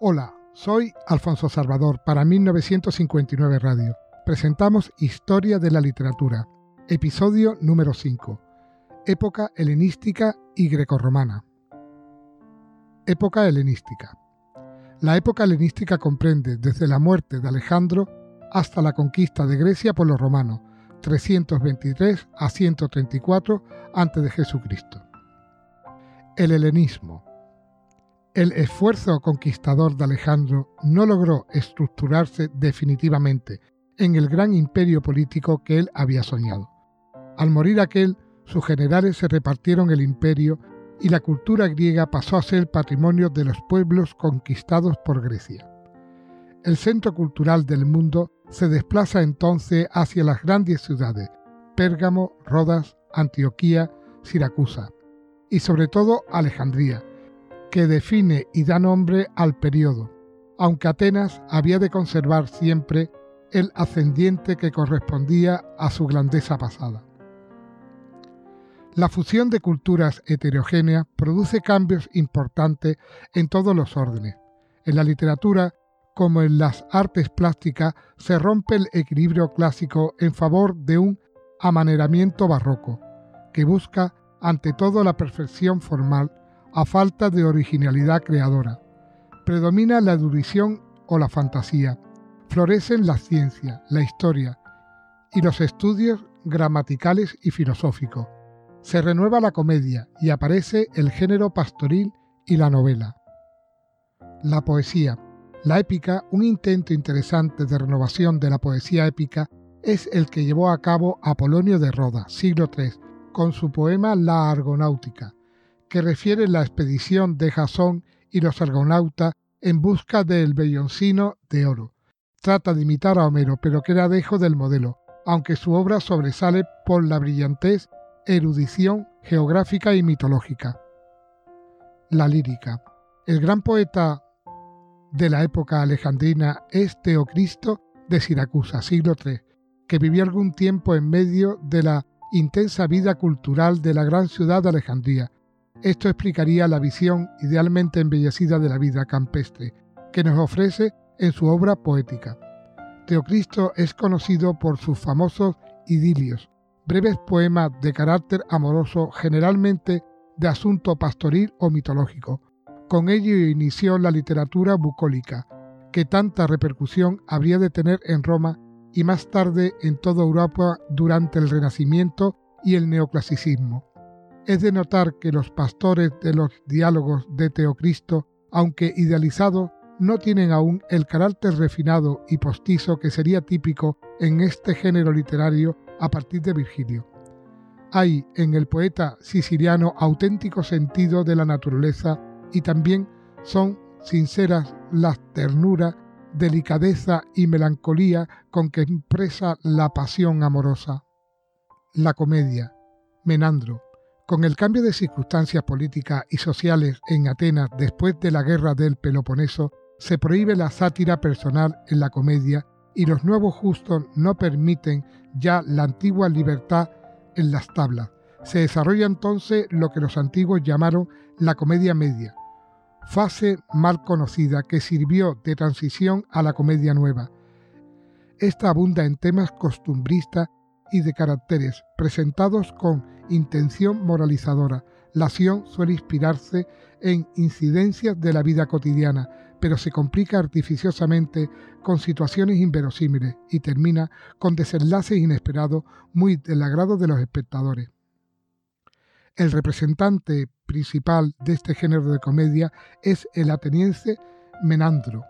Hola, soy Alfonso Salvador para 1959 Radio. Presentamos Historia de la Literatura, episodio número 5, Época helenística y grecorromana. Época helenística. La época helenística comprende desde la muerte de Alejandro hasta la conquista de Grecia por los romanos, 323 a 134 a.C. El helenismo el esfuerzo conquistador de Alejandro no logró estructurarse definitivamente en el gran imperio político que él había soñado. Al morir aquel, sus generales se repartieron el imperio y la cultura griega pasó a ser patrimonio de los pueblos conquistados por Grecia. El centro cultural del mundo se desplaza entonces hacia las grandes ciudades, Pérgamo, Rodas, Antioquía, Siracusa y sobre todo Alejandría, que define y da nombre al periodo, aunque Atenas había de conservar siempre el ascendiente que correspondía a su grandeza pasada. La fusión de culturas heterogéneas produce cambios importantes en todos los órdenes. En la literatura, como en las artes plásticas, se rompe el equilibrio clásico en favor de un amaneramiento barroco, que busca ante todo la perfección formal a falta de originalidad creadora. Predomina la erudición o la fantasía. Florecen la ciencia, la historia y los estudios gramaticales y filosóficos. Se renueva la comedia y aparece el género pastoril y la novela. La poesía. La épica, un intento interesante de renovación de la poesía épica, es el que llevó a cabo Apolonio de Roda, siglo III, con su poema La Argonáutica, que refiere la expedición de Jasón y los argonautas en busca del belloncino de oro. Trata de imitar a Homero, pero queda dejo del modelo, aunque su obra sobresale por la brillantez, erudición geográfica y mitológica. La lírica. El gran poeta de la época alejandrina es Teocristo de Siracusa, siglo III, que vivió algún tiempo en medio de la intensa vida cultural de la gran ciudad de Alejandría, esto explicaría la visión idealmente embellecida de la vida campestre que nos ofrece en su obra poética. Teocristo es conocido por sus famosos idilios, breves poemas de carácter amoroso generalmente de asunto pastoril o mitológico. Con ello inició la literatura bucólica, que tanta repercusión habría de tener en Roma y más tarde en toda Europa durante el Renacimiento y el neoclasicismo. Es de notar que los pastores de los diálogos de Teocristo, aunque idealizados, no tienen aún el carácter refinado y postizo que sería típico en este género literario a partir de Virgilio. Hay en el poeta siciliano auténtico sentido de la naturaleza y también son sinceras las ternura, delicadeza y melancolía con que expresa la pasión amorosa. La comedia, Menandro, con el cambio de circunstancias políticas y sociales en Atenas después de la guerra del Peloponeso, se prohíbe la sátira personal en la comedia y los nuevos justos no permiten ya la antigua libertad en las tablas. Se desarrolla entonces lo que los antiguos llamaron la comedia media, fase mal conocida que sirvió de transición a la comedia nueva. Esta abunda en temas costumbristas y de caracteres presentados con intención moralizadora. La acción suele inspirarse en incidencias de la vida cotidiana, pero se complica artificiosamente con situaciones inverosímiles y termina con desenlaces inesperados muy del agrado de los espectadores. El representante principal de este género de comedia es el ateniense Menandro,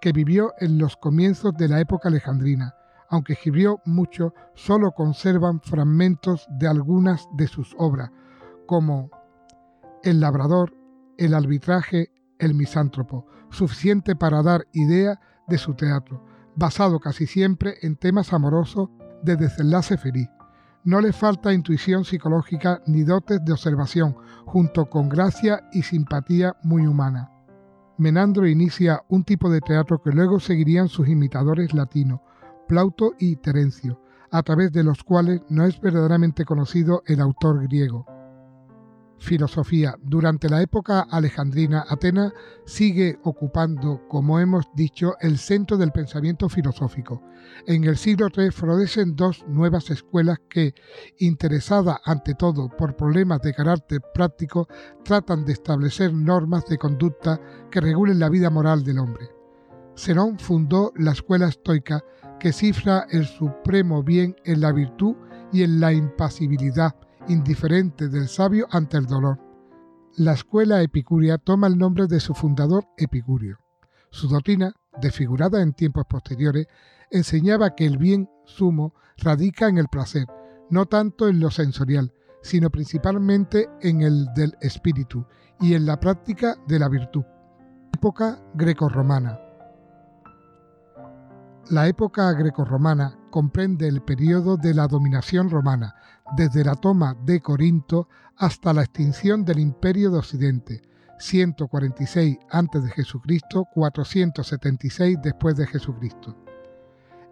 que vivió en los comienzos de la época alejandrina aunque escribió mucho, solo conservan fragmentos de algunas de sus obras, como El labrador, El arbitraje, El misántropo, suficiente para dar idea de su teatro, basado casi siempre en temas amorosos de desenlace feliz. No le falta intuición psicológica ni dotes de observación, junto con gracia y simpatía muy humana. Menandro inicia un tipo de teatro que luego seguirían sus imitadores latinos, Plauto y Terencio, a través de los cuales no es verdaderamente conocido el autor griego. filosofía. Durante la época alejandrina, Atenas sigue ocupando, como hemos dicho, el centro del pensamiento filosófico. En el siglo III florecen dos nuevas escuelas que, interesadas ante todo por problemas de carácter práctico, tratan de establecer normas de conducta que regulen la vida moral del hombre. Zenón fundó la escuela estoica que cifra el supremo bien en la virtud y en la impasibilidad, indiferente del sabio ante el dolor. La escuela epicúrea toma el nombre de su fundador Epicurio. Su doctrina, desfigurada en tiempos posteriores, enseñaba que el bien sumo radica en el placer, no tanto en lo sensorial, sino principalmente en el del espíritu y en la práctica de la virtud. Época grecorromana. La época grecorromana comprende el periodo de la dominación romana, desde la toma de Corinto hasta la extinción del Imperio de Occidente, 146 a.C., 476 después de Jesucristo.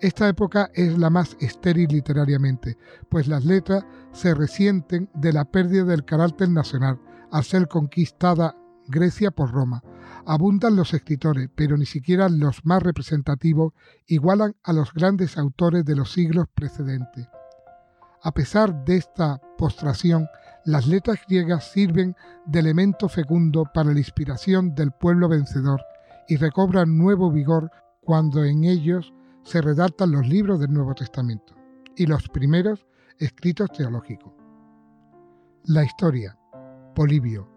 Esta época es la más estéril literariamente, pues las letras se resienten de la pérdida del carácter nacional al ser conquistada Grecia por Roma. Abundan los escritores, pero ni siquiera los más representativos igualan a los grandes autores de los siglos precedentes. A pesar de esta postración, las letras griegas sirven de elemento fecundo para la inspiración del pueblo vencedor y recobran nuevo vigor cuando en ellos se redactan los libros del Nuevo Testamento y los primeros escritos teológicos. La historia. Polibio,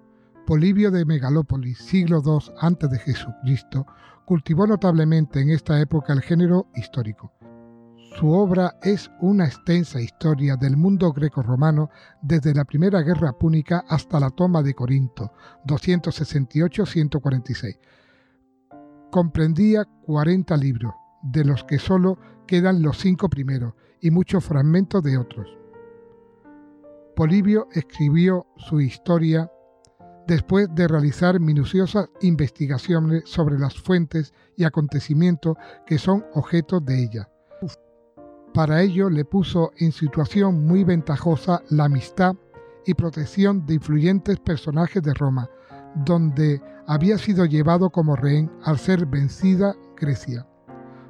Polibio de Megalópolis, siglo II a.C., cultivó notablemente en esta época el género histórico. Su obra es una extensa historia del mundo greco-romano desde la Primera Guerra Púnica hasta la toma de Corinto, 268-146. Comprendía 40 libros, de los que solo quedan los cinco primeros y muchos fragmentos de otros. Polibio escribió su historia después de realizar minuciosas investigaciones sobre las fuentes y acontecimientos que son objeto de ella. Para ello le puso en situación muy ventajosa la amistad y protección de influyentes personajes de Roma, donde había sido llevado como rehén al ser vencida Grecia.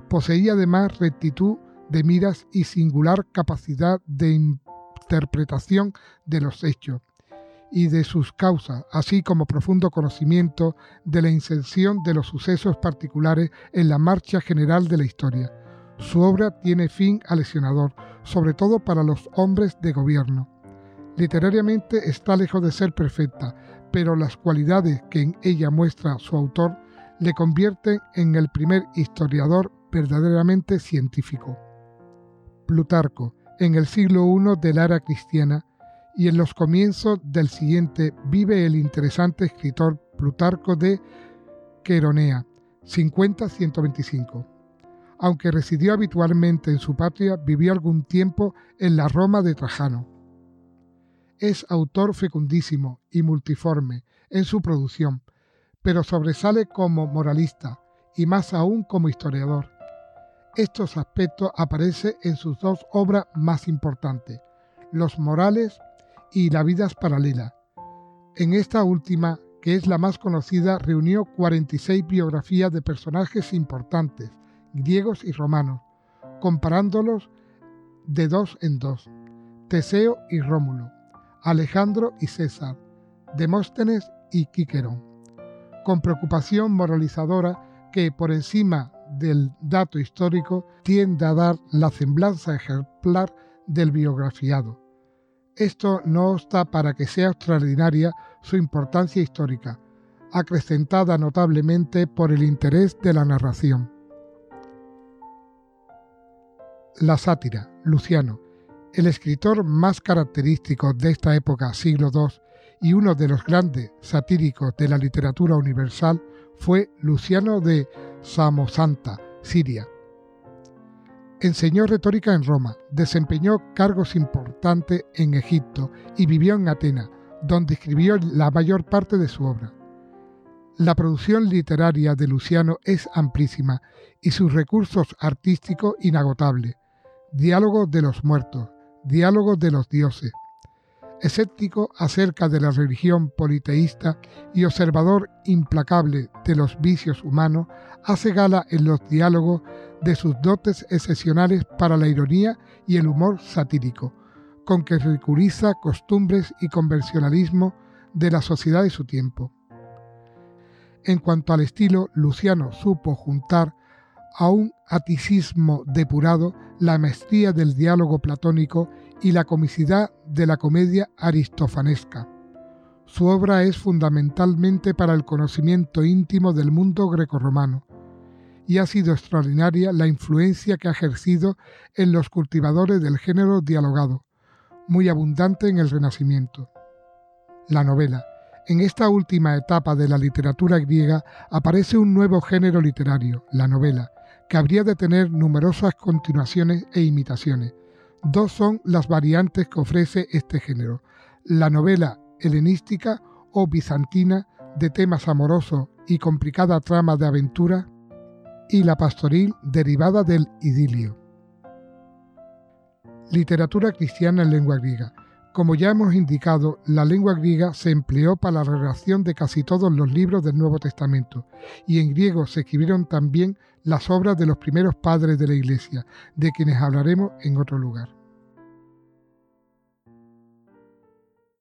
Poseía además rectitud de miras y singular capacidad de interpretación de los hechos, y de sus causas, así como profundo conocimiento de la inserción de los sucesos particulares en la marcha general de la historia. Su obra tiene fin aleccionador, sobre todo para los hombres de gobierno. Literariamente está lejos de ser perfecta, pero las cualidades que en ella muestra su autor le convierten en el primer historiador verdaderamente científico. Plutarco, en el siglo I de la era cristiana, y en los comienzos del siguiente vive el interesante escritor Plutarco de Queronea, 50-125. Aunque residió habitualmente en su patria, vivió algún tiempo en la Roma de Trajano. Es autor fecundísimo y multiforme en su producción, pero sobresale como moralista y más aún como historiador. Estos aspectos aparecen en sus dos obras más importantes, Los Morales y La vida es paralela. En esta última, que es la más conocida, reunió 46 biografías de personajes importantes, griegos y romanos, comparándolos de dos en dos, Teseo y Rómulo, Alejandro y César, Demóstenes y Quiquerón, con preocupación moralizadora que por encima del dato histórico tiende a dar la semblanza ejemplar del biografiado esto no obsta para que sea extraordinaria su importancia histórica, acrecentada notablemente por el interés de la narración. La sátira, Luciano, el escritor más característico de esta época, siglo II, y uno de los grandes satíricos de la literatura universal, fue Luciano de Samosanta, Siria, Enseñó retórica en Roma, desempeñó cargos importantes en Egipto y vivió en Atenas, donde escribió la mayor parte de su obra. La producción literaria de Luciano es amplísima y sus recursos artísticos inagotables. Diálogos de los muertos, diálogos de los dioses. escéptico acerca de la religión politeísta y observador implacable de los vicios humanos, hace gala en los diálogos de sus dotes excepcionales para la ironía y el humor satírico, con que ridiculiza costumbres y convencionalismo de la sociedad de su tiempo. En cuanto al estilo, Luciano supo juntar a un aticismo depurado la maestría del diálogo platónico y la comicidad de la comedia aristofanesca. Su obra es fundamentalmente para el conocimiento íntimo del mundo grecorromano, y ha sido extraordinaria la influencia que ha ejercido en los cultivadores del género dialogado, muy abundante en el Renacimiento. La novela. En esta última etapa de la literatura griega aparece un nuevo género literario, la novela, que habría de tener numerosas continuaciones e imitaciones. Dos son las variantes que ofrece este género, la novela helenística o bizantina de temas amorosos y complicada trama de aventura y la pastoril derivada del idilio. Literatura cristiana en lengua griega. Como ya hemos indicado, la lengua griega se empleó para la redacción de casi todos los libros del Nuevo Testamento, y en griego se escribieron también las obras de los primeros padres de la Iglesia, de quienes hablaremos en otro lugar.